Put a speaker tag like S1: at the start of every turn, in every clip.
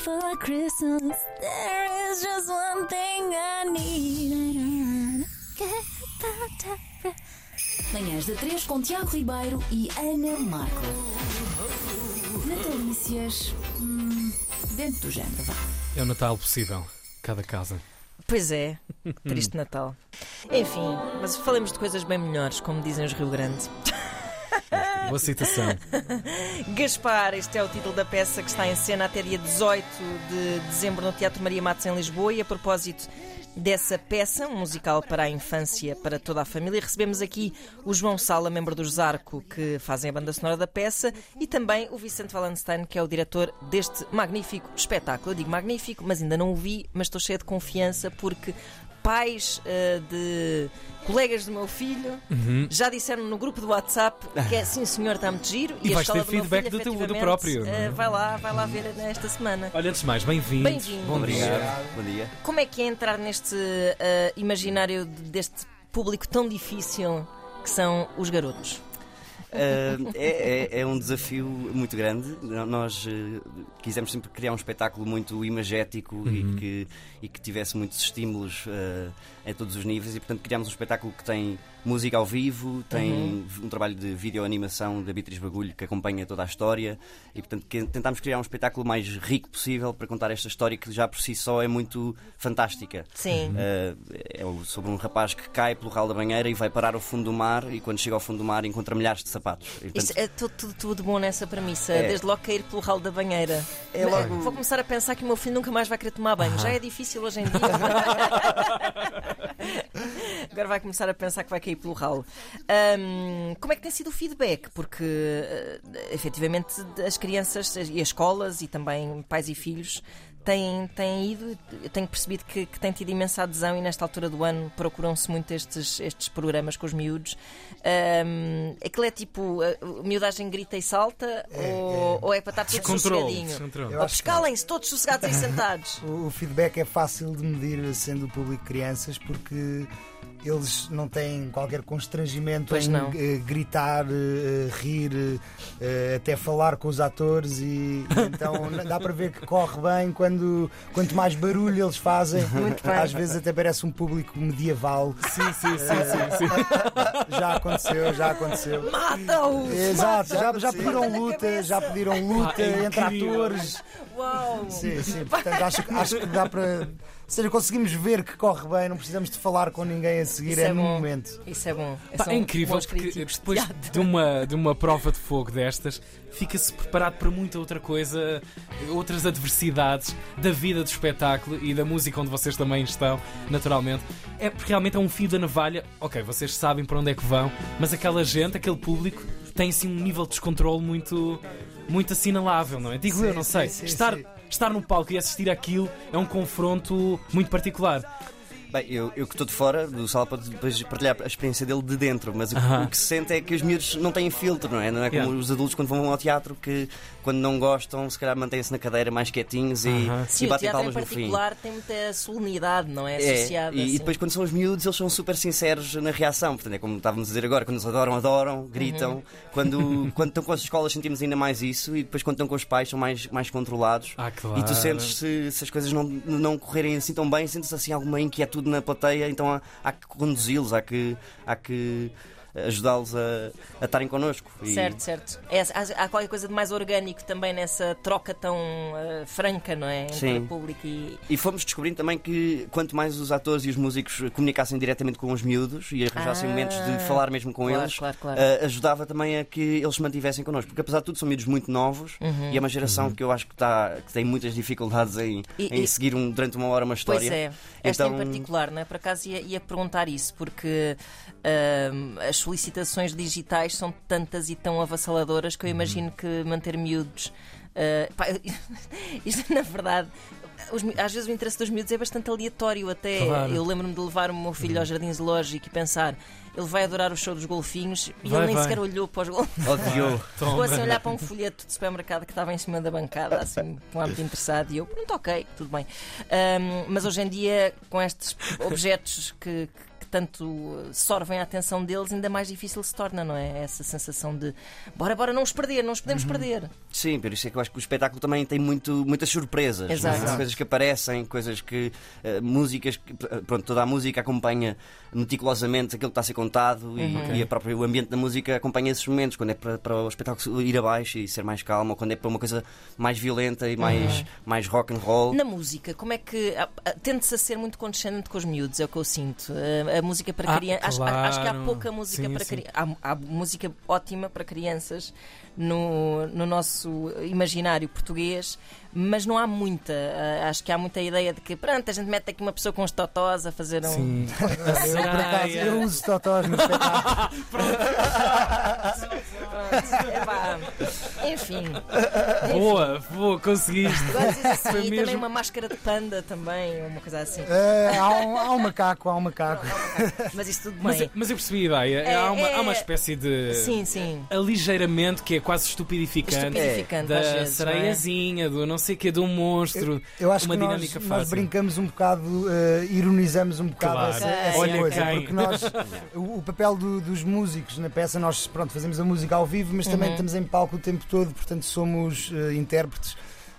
S1: for Christmas. There is just one thing I need. Manhãs da 3 com Tiago Ribeiro e Ana Marco. Natalícias. Hum, dentro do género, vá.
S2: É o Natal possível, cada casa.
S3: Pois é, triste Natal. Enfim, mas falemos de coisas bem melhores, como dizem os Rio Grande.
S2: Boa citação.
S3: Gaspar, este é o título da peça que está em cena até dia 18 de dezembro no Teatro Maria Matos em Lisboa. E a propósito dessa peça, um musical para a infância, para toda a família, recebemos aqui o João Sala, membro do Zarco, que fazem a banda sonora da peça, e também o Vicente Wallenstein, que é o diretor deste magnífico espetáculo. Eu digo magnífico, mas ainda não o vi, mas estou cheia de confiança porque pais uh, de colegas do meu filho
S2: Uhum.
S3: já disseram no grupo do WhatsApp que é sim senhor, está muito giro.
S2: E
S3: a
S2: vais ter
S3: do
S2: feedback
S3: filho,
S2: do teu- do
S3: efetivamente,
S2: próprio,
S3: uh, vai lá, vai lá ver nesta semana.
S2: Olha, antes de mais, bem-vindo.
S3: Bem-vindo.
S2: Bom dia.
S4: Obrigado. Bom dia.
S3: Como é que é entrar neste uh, imaginário de- deste público tão difícil que são os garotos?
S4: Ah, é, é- é um desafio muito grande. Nós eh, quisemos sempre criar um espetáculo muito imagético e, que, e que tivesse muitos estímulos ah, em todos os níveis e, portanto, criámos um espetáculo que tem música ao vivo, tem um trabalho de videoanimação da Beatriz Bagulho que acompanha toda a história e, portanto, tentámos criar um espetáculo mais rico possível para contar esta história que já por si só é muito fantástica.
S3: Sim.
S4: Uh, é sobre um rapaz que cai pelo ralo da banheira e vai parar ao fundo do mar e quando chega ao fundo do mar encontra milhares de sapatos. E, portanto,
S3: é tudo, tudo, tudo bom nessa premissa,
S4: É.
S3: desde logo cair pelo ralo da banheira.
S4: É logo-
S3: Vou começar a pensar que o meu filho nunca mais vai querer tomar banho. Já é difícil hoje em dia. Agora vai começar a pensar que vai cair pelo ralo. Ahm, como é que tem sido o feedback? Porque eh, efetivamente as crianças e as escolas e também pais e filhos têm, têm ido, eu tenho percebido que, que têm tido imensa adesão e nesta altura do ano procuram-se muito estes, estes programas com os miúdos. Um, aquilo é tipo, a a miudagem grita e salta ou, ou é para estar tudo
S2: Descontrole.
S3: sossegadinho?
S2: descontrole.
S5: Eu
S3: Ou pescalem-se todos sossegados e sentados.
S5: o o feedback é fácil de medir sendo o público crianças porque eles não têm qualquer constrangimento
S3: Pois
S5: em
S3: não.
S5: eh, gritar, eh, rir, eh, até falar com os atores e então dá para ver que corre bem quando quanto mais barulho eles fazem. Às vezes até parece um público medieval.
S2: Sim, sim, sim, sim, sim.
S5: Já aconteceu, já aconteceu.
S3: Mata-os!
S5: Exato, já, já
S4: aconteceu.
S5: pediram luta, já pediram luta
S2: Pá, é
S5: entre atores.
S3: Uau!
S5: Sim, sim, portanto acho, acho que dá para. Ou seja, conseguimos ver que corre bem, não precisamos de falar com ninguém a seguir,
S3: Isso
S5: é,
S3: é
S5: no
S3: bom.
S5: momento.
S3: Isso é bom.
S2: Pá,
S3: São
S2: é incrível porque depois de uma, de uma prova de fogo destas, fica-se preparado para muita outra coisa, outras adversidades da vida do espetáculo e da música onde vocês também estão, naturalmente. É porque realmente é um fio da navalha. Ok, vocês sabem para onde é que vão, mas aquela gente, aquele público, tem assim um nível de descontrole muito, muito assinalável, não é? Digo
S5: Sim,
S2: eu, não sei.
S5: sim,
S2: estar,
S5: sim.
S2: estar no palco e assistir aquilo é um confronto muito particular.
S4: Bem, eu, eu que estou de fora do sala para depois partilhar a experiência dele de dentro, mas o, que-
S2: Aham.
S4: o que se sente é que os miúdos não têm filtro, não é? Não é como
S2: Yeah.
S4: os adultos quando vão ao teatro que quando não gostam, se calhar mantêm-se na cadeira mais quietinhos e,
S2: Aham.
S3: Sim,
S4: e
S3: o
S4: batem palmas no fim.
S3: particular tem muita solenidade, não é?
S4: É,
S3: Associada.
S4: e, e
S3: assim.
S4: depois quando são os miúdos eles são super sinceros na reação Portanto é como estávamos a dizer agora Quando eles adoram, adoram, gritam
S3: Uhum.
S4: quando, quando estão com as escolas sentimos ainda mais isso E depois quando estão com os pais são mais, mais controlados
S2: Ah, claro.
S4: E tu sentes se, se as coisas não, não correrem assim tão bem Sentes assim alguma inquietude na plateia Então há, há que conduzi-los Há que, há que ajudá-los a, a estarem connosco E-
S3: Certo, certo. É, há, há qualquer coisa de mais orgânico também nessa troca tão eh, franca, não é? Entre
S4: Sim.
S3: o público e.
S4: E fomos descobrindo também que quanto mais os atores e os músicos comunicassem diretamente com os miúdos e arranjassem
S3: Ah,
S4: momentos de falar mesmo com
S3: claro,
S4: eles,
S3: claro, claro.
S4: ah, ajudava também a que eles se mantivessem connosco. Porque apesar de tudo são miúdos muito novos
S3: Uhum.
S4: e é uma geração que eu acho que, tá, que tem muitas dificuldades em,
S3: E-
S4: em
S3: e-
S4: seguir um- durante uma hora uma história.
S3: Pois é, esta
S4: Então-
S3: em particular, não é? Por acaso ia, ia perguntar isso, porque ahm, as solicitações digitais são tantas e tão avassaladoras que eu imagino que manter miúdos. ah, pá, isto, na verdade, os às vezes o interesse dos miúdos é bastante aleatório até.
S2: Claro.
S3: Eu lembro-me de levar o meu filho ao jardim zoológico e pensar, ele vai adorar o show dos golfinhos e
S2: Vai,
S3: ele nem
S2: vai.
S3: sequer olhou para os golfinhos.
S4: Odiou.
S3: Ficou assim a olhar para um folheto de supermercado que estava em cima da bancada, assim, com um hábito interessado, e eu, pronto, ok, tudo bem. Ahm, mas hoje em dia, com estes objetos que, que- tanto sorvem a atenção deles, ainda mais difícil se torna, não é? Essa sensação de bora, bora, não os perder, não os podemos perder.
S4: Sim, por isso é que eu acho que o espetáculo também tem muito, muitas surpresas. é?
S3: Exato.
S4: Coisas que aparecem, coisas que. eh, músicas que. eh, Pronto, toda a música acompanha meticulosamente aquilo que está a ser contado e,
S3: Uhum.
S4: e a própria, o ambiente da música acompanha esses momentos. Quando é para, para o espetáculo ir abaixo e ser mais calmo, ou quando é para uma coisa mais violenta e mais, mais rock and roll.
S3: Na música, como é que. Tende-se a ser muito condescendente com os miúdos, é o que eu sinto. A música para
S2: Ah,
S3: crianças. Acho, acho que há
S2: claro.
S3: pouca música
S2: Sim,
S3: para crianças. Há, há música ótima para crianças no, no nosso imaginário português, mas não há muita. Ah, Acho que há muita ideia de que, pronto, a gente mete aqui uma pessoa com os totós a fazer um.
S2: Sim.
S5: Eu, por acaso, eu uso totós no espetáculo.
S3: Enfim.
S2: Boa, boa, conseguiste.
S3: Assim,
S2: Foi
S3: e também
S2: mesmo-
S3: uma máscara de panda também, uma coisa assim.
S5: Eh, há, um, há um macaco, há um macaco.
S3: Mas isso tudo
S2: Mas,
S3: bem.
S2: mas eu percebi a ideia.
S3: É,
S2: há, uma,
S3: é-
S2: há uma espécie de.
S3: Sim, sim.
S2: Aligeiramento que é quase estupidificante.
S3: Estupidificante
S2: Da
S3: vezes, não é?
S2: sereiazinha, do não sei o que, do monstro.
S5: Eu acho
S2: uma
S5: que nós,
S2: dinâmica
S5: nós
S2: fácil.
S5: brincamos um bocado, eh, ironizamos um bocado
S2: Claro.
S5: essa, essa
S2: Olha
S5: coisa,
S2: quem.
S5: porque nós, o, o papel do- dos músicos na peça, nós pronto, fazemos a música ao vivo, mas também
S3: Uhum.
S5: estamos em palco o tempo todo, portanto somos eh, intérpretes.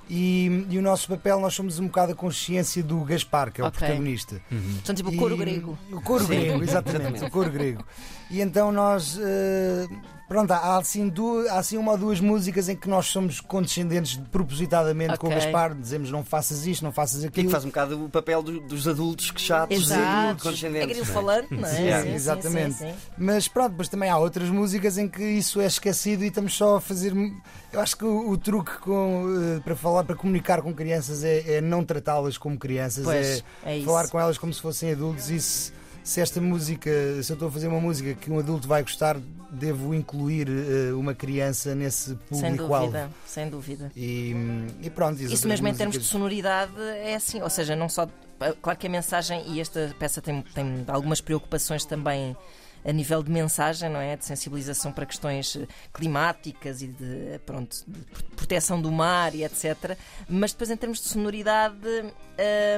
S5: E, e o nosso papel, nós somos um bocado a consciência do Gaspar, que é o
S3: Ok.
S5: protagonista.
S3: São tipo
S5: E-
S3: coro grego.
S5: O
S4: Sim,
S5: grego, exatamente, o coro grego. E então nós. eh, pronto, há assim, du- há assim uma ou duas músicas em que nós somos condescendentes propositadamente com o. Gaspar, dizemos não faças isto, não faças aquilo.
S4: que faz um bocado o papel do- dos adultos que chatos
S3: Exato.
S4: e
S3: É
S4: condescendentes. é?
S3: falante, não é?
S5: Sim,
S3: Sim, sim,
S5: exatamente.
S3: sim, sim.
S5: Mas pronto, depois também há outras músicas em que isso é esquecido e estamos só a fazer. Eu acho que o, o truque com, eh, para falar, para comunicar com crianças é, é não tratá-las como crianças,
S3: Pois,
S5: é,
S3: é isso.
S5: falar com elas como se fossem adultos. E se, esta música, se eu estou a fazer uma música que um adulto vai gostar, devo incluir eh, uma criança nesse
S3: Sem
S5: público-alvo.
S3: dúvida, sem dúvida.
S5: E, e pronto,
S3: Isso mesmo em termos de sonoridade é assim, ou seja, não só. Claro que a mensagem, e esta peça tem, tem algumas preocupações também a nível de mensagem, não é? De sensibilização para questões eh, climáticas e de, pronto, de proteção do mar e etc. Mas depois, em termos de sonoridade.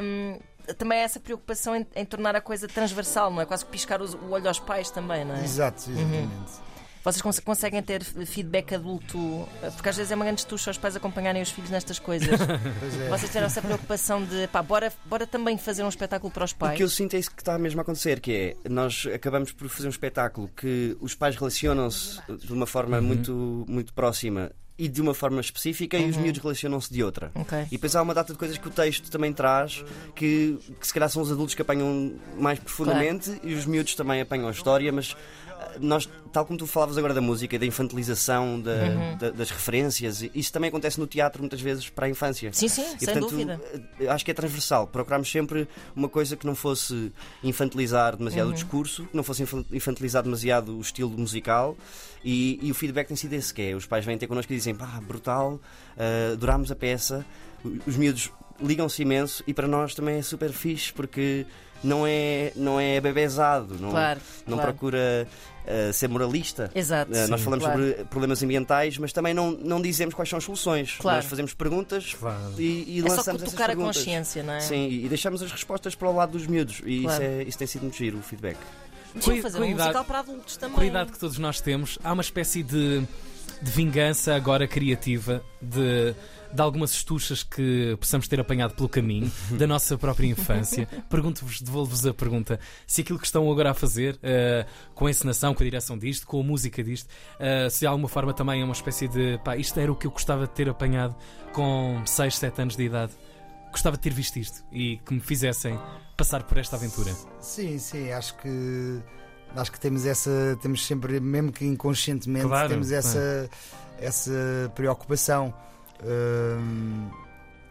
S3: hum, também há essa preocupação em, em tornar a coisa transversal, não é? Quase que piscar os- o olho aos pais também, não é?
S5: Exato, exatamente.
S3: Vocês cons- conseguem ter feedback adulto? Porque às vezes é uma grande estucha os pais acompanharem os filhos nestas coisas.
S5: Pois é.
S3: Vocês tiveram essa preocupação de pá, bora, bora também fazer um espetáculo para os
S4: O
S3: pais.
S4: que eu sinto é isso que está mesmo a acontecer, que é nós acabamos por fazer um espetáculo que os pais relacionam-se de uma forma muito, muito próxima e de uma forma específica e os miúdos relacionam-se de outra.
S3: Ok.
S4: E depois há uma data de coisas que o texto também traz que, que se calhar são os adultos que apanham mais profundamente e os miúdos também apanham a história, mas nós, tal como tu falavas agora da música, da infantilização da-
S3: Uhum.
S4: da- das referências, isso também acontece no teatro muitas vezes para a infância.
S3: Sim, sim,
S4: E,
S3: sem
S4: portanto,
S3: dúvida.
S4: eh, Acho que é transversal. Procurámos sempre uma coisa que não fosse infantilizar demasiado
S3: Uhum.
S4: o discurso, que não fosse infan- infantilizar demasiado o estilo musical. E, e o feedback tem sido esse que é. Os pais vêm ter connosco e dizem, pá, brutal, uh, adorámos a peça. Os miúdos ligam-se imenso e para nós também é super fixe porque não é, não é bebezado, não,
S3: Claro,
S4: não
S3: claro.
S4: procura uh, ser moralista.
S3: Exato.
S4: Uh, nós
S3: sim,
S4: falamos
S3: claro.
S4: sobre problemas ambientais, mas também não, não dizemos quais são as soluções.
S3: Claro.
S4: Nós fazemos perguntas
S2: Claro.
S4: e, e
S3: É só
S4: lançamos essas
S3: tocar a
S4: perguntas.
S3: consciência, não é?
S4: Sim, e deixamos as respostas para o lado dos miúdos. E
S3: Claro.
S4: isso, é, isso tem sido muito giro, o feedback.
S2: Com-
S3: fazer
S2: a
S3: um musical para adultos também.
S2: Com a idade que todos nós temos, há uma espécie de, de vingança agora criativa de, de algumas estuchas que possamos ter apanhado pelo caminho da nossa própria infância. Pergunto-vos, devolvo-vos a pergunta: se aquilo que estão agora a fazer, eh, com a encenação, com a direção disto, com a música disto, eh, se de alguma forma também é uma espécie de pá, isto era o que eu gostava de ter apanhado com 6, 7 anos de idade. Gostava de ter visto isto e que me fizessem passar por esta aventura.
S5: Sim, sim, acho que acho que temos essa, temos sempre, mesmo que inconscientemente,
S2: Claro,
S5: temos essa, essa preocupação. Hum,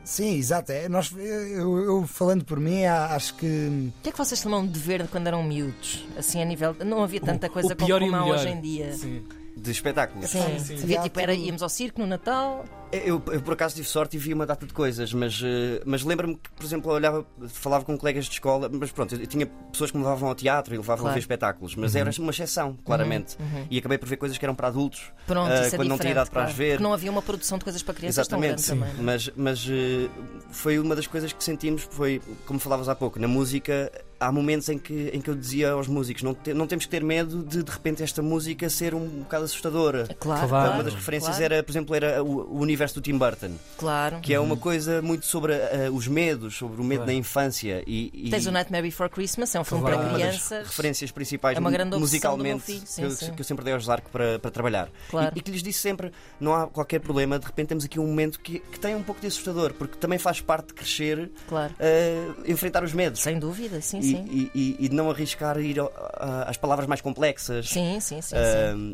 S5: sim, exato. É, nós, eu, eu falando por mim, acho que
S3: O que é que vocês chamam de ver quando eram miúdos? Assim, a nível. Não havia tanta coisa
S2: o pior
S3: como
S2: e o
S3: há hoje em dia.
S2: Sim.
S4: De espetáculos.
S3: Sim,
S2: sim.
S3: havia tipo, era, íamos ao circo no Natal,
S4: Eu, eu, por acaso tive sorte e vi uma data de coisas, mas, eh, mas lembro-me que, por exemplo, eu olhava, falava com colegas de escola, mas pronto, eu tinha pessoas que me levavam ao teatro e levavam a
S3: Claro.
S4: ver espetáculos, mas era uma exceção, claramente. E acabei por ver coisas que eram para adultos
S3: Pronto,
S4: eh,
S3: isso é
S4: quando não tinha idade para
S3: claro.
S4: as ver.
S3: Porque não havia uma produção de coisas para crianças
S4: Exatamente,
S3: tão grande também. é?
S4: mas, mas eh, foi uma das coisas que sentimos, foi, como falavas há pouco, na música há momentos em que, em que eu dizia aos músicos, não, te- não temos que ter medo de de repente esta música ser um bocado assustadora.
S3: Claro,
S2: Claro.
S3: claro,
S4: uma das referências
S3: claro,
S4: era, por exemplo, era o, o universo do Tim Burton,
S3: Claro.
S4: que é uma coisa muito sobre eh, os medos, sobre o medo
S2: Claro.
S4: da infância e, e
S3: Tens o Nightmare Before Christmas, é um filme
S2: Claro.
S3: para
S4: uma das
S3: crianças.
S4: referências principais
S3: É uma grande
S4: musicalmente
S3: filho, sim,
S4: que, eu,
S3: sim.
S4: que eu sempre dei aos arcos para, para trabalhar.
S3: Claro.
S4: E, e que lhes disse sempre: não há qualquer problema, de repente temos aqui um momento que, que tem um pouco de assustador, porque também faz parte de crescer,
S3: Claro.
S4: eh, enfrentar os medos.
S3: Sem dúvida, sim,
S4: E,
S3: sim.
S4: e- de não arriscar ir ao- a- às palavras mais complexas.
S3: Sim, sim, sim.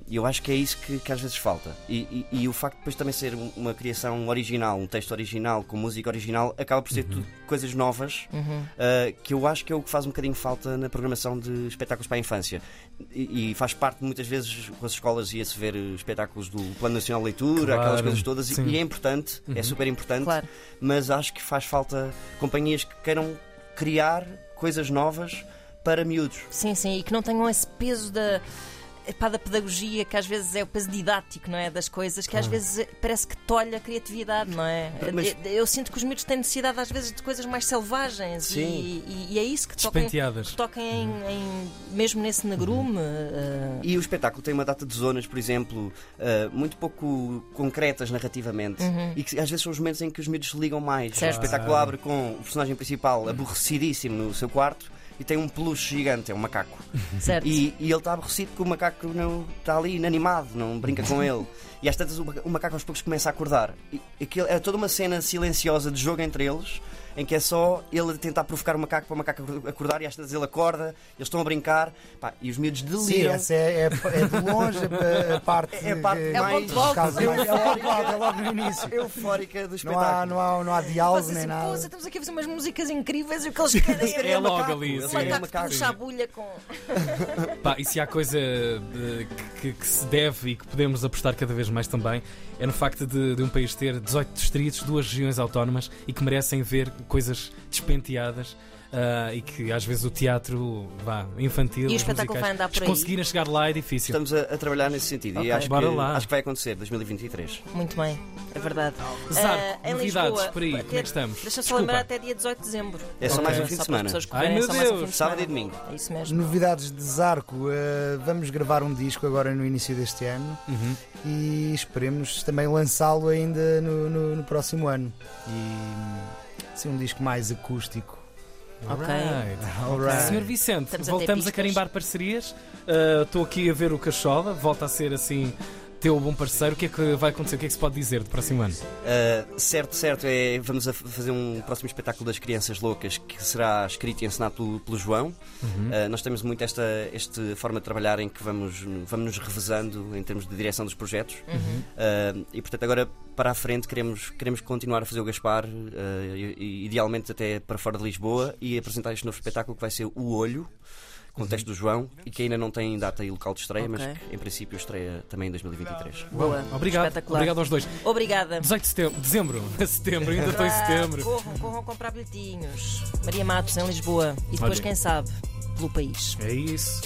S4: E eu acho que é isso que, que às vezes falta. E, e- e o facto de depois também ser um- uma criação original, um texto original, com música original, acaba por ser tudo coisas novas
S3: Uhum.
S4: ah, que eu acho que é o que faz um bocadinho falta na programação de espetáculos para a infância. E, e faz parte muitas vezes com as escolas ia-se ver espetáculos do Plano Nacional de Leitura,
S2: Claro,
S4: aquelas coisas todas, e-
S2: sim.
S4: e é importante, é super importante,
S3: Claro.
S4: mas acho que faz falta companhias que queiram criar coisas novas para miúdos.
S3: Sim, sim, e que não tenham esse peso da. Epá, da pedagogia, que às vezes é o peso didático, não é? Das coisas, que às vezes parece que tolha a criatividade, não é?
S4: Mas-
S3: Eu, eu sinto que os miúdos têm necessidade, às vezes, de coisas mais selvagens e, e- e é isso que toquem, que toquem em, em- mesmo nesse negrume. eh,
S4: E o espetáculo tem uma data de zonas, por exemplo, ah, muito pouco concretas narrativamente, e que às vezes são os momentos em que os miúdos se ligam mais.
S3: Certo.
S4: O espetáculo abre com o personagem principal aborrecidíssimo no seu quarto e tem um peluche gigante, é um macaco.
S3: certo?
S4: E, e ele está aborrecido porque o macaco não está ali inanimado, não brinca com ele. E às tantas o maca- o macaco aos poucos começa a acordar. E aquilo é toda uma cena silenciosa de jogo entre eles, em que é só ele tentar provocar o macaco para o macaco acordar e às tantas ele acorda, eles estão a brincar pá, e os miúdos
S5: Sim,
S4: deliram.
S5: essa é, é, é de longe a, a parte.
S4: É a parte
S5: que-
S3: É
S4: mais
S5: É o ponto alto, é logo no início.
S4: eufórica do
S5: Não
S4: espetáculo.
S5: há, não há, não há diálogo
S3: Vocês,
S5: nem
S3: pô,
S5: nada.
S3: estamos aqui a fazer umas músicas incríveis e o que eles querem
S2: É
S3: é
S2: logo
S4: macaco,
S2: ali, sim.
S4: querem
S3: macaco
S4: macaco.
S3: puxar a bulha com.
S2: Pá, e se há coisa de- que, que se deve e que podemos apostar cada vez mais também, é no facto de, de um país ter 18 distritos, duas regiões autónomas e que merecem ver coisas despenteadas. ah, e que às vezes o teatro vá, infantil
S3: E o espetáculo
S2: musicais,
S3: vai andar por
S2: se
S3: aí?
S2: conseguirem chegar lá é difícil.
S4: Estamos a, a trabalhar nesse sentido
S3: Ok.
S4: e acho que, acho que vai acontecer 2023.
S3: Muito bem, é verdade.
S2: Zarco,
S3: em
S2: novidades
S3: Lisboa,
S2: por aí,
S3: vai
S2: como é que estamos?
S3: Deixa-me lembrar até dia 18 de dezembro.
S4: É só
S2: Ok.
S4: mais um fim de semana.
S2: Ai, meu Deus.
S4: Sábado e domingo.
S3: É isso mesmo.
S5: Novidades de Zarco, eh, vamos gravar um disco agora no início deste ano
S2: Uhum.
S5: e esperemos também lançá-lo ainda no, no- no próximo ano. E ser um disco mais acústico.
S3: Ok.
S2: Alright. Senhor Vicente,
S3: Estamos a ter
S2: voltamos a
S3: pistas.
S2: carimbar parcerias. Ah, Estou aqui a ver o Cachola, volta a ser assim teu bom parceiro. O que é que vai acontecer? O que é que se pode dizer do próximo ano?
S4: Uh, certo, certo, é, vamos fazer um próximo espetáculo das Crianças Loucas que será escrito e ensinado pelo, pelo João. Uh, nós temos muito esta, esta forma de trabalhar em que vamos, vamos nos revezando em termos de direção dos projetos. Uh, e portanto, agora para a frente queremos, queremos continuar a fazer o Gaspar, idealmente até para fora de Lisboa, e apresentar este novo espetáculo que vai ser O Olho. Com o texto do João e que ainda não tem data e local de estreia,
S3: Ok.
S4: mas que em princípio estreia também em 2023.
S3: Boa.
S2: Obrigado.
S3: Espetacular.
S2: Obrigado aos dois.
S3: Obrigada.
S2: 18 de setembro, dezembro, setembro, ainda estou em setembro.
S3: Corram, corram comprar bilhetinhos. Maria Matos, em Lisboa. E depois,
S2: Olha.
S3: quem sabe, pelo país.
S2: É isso.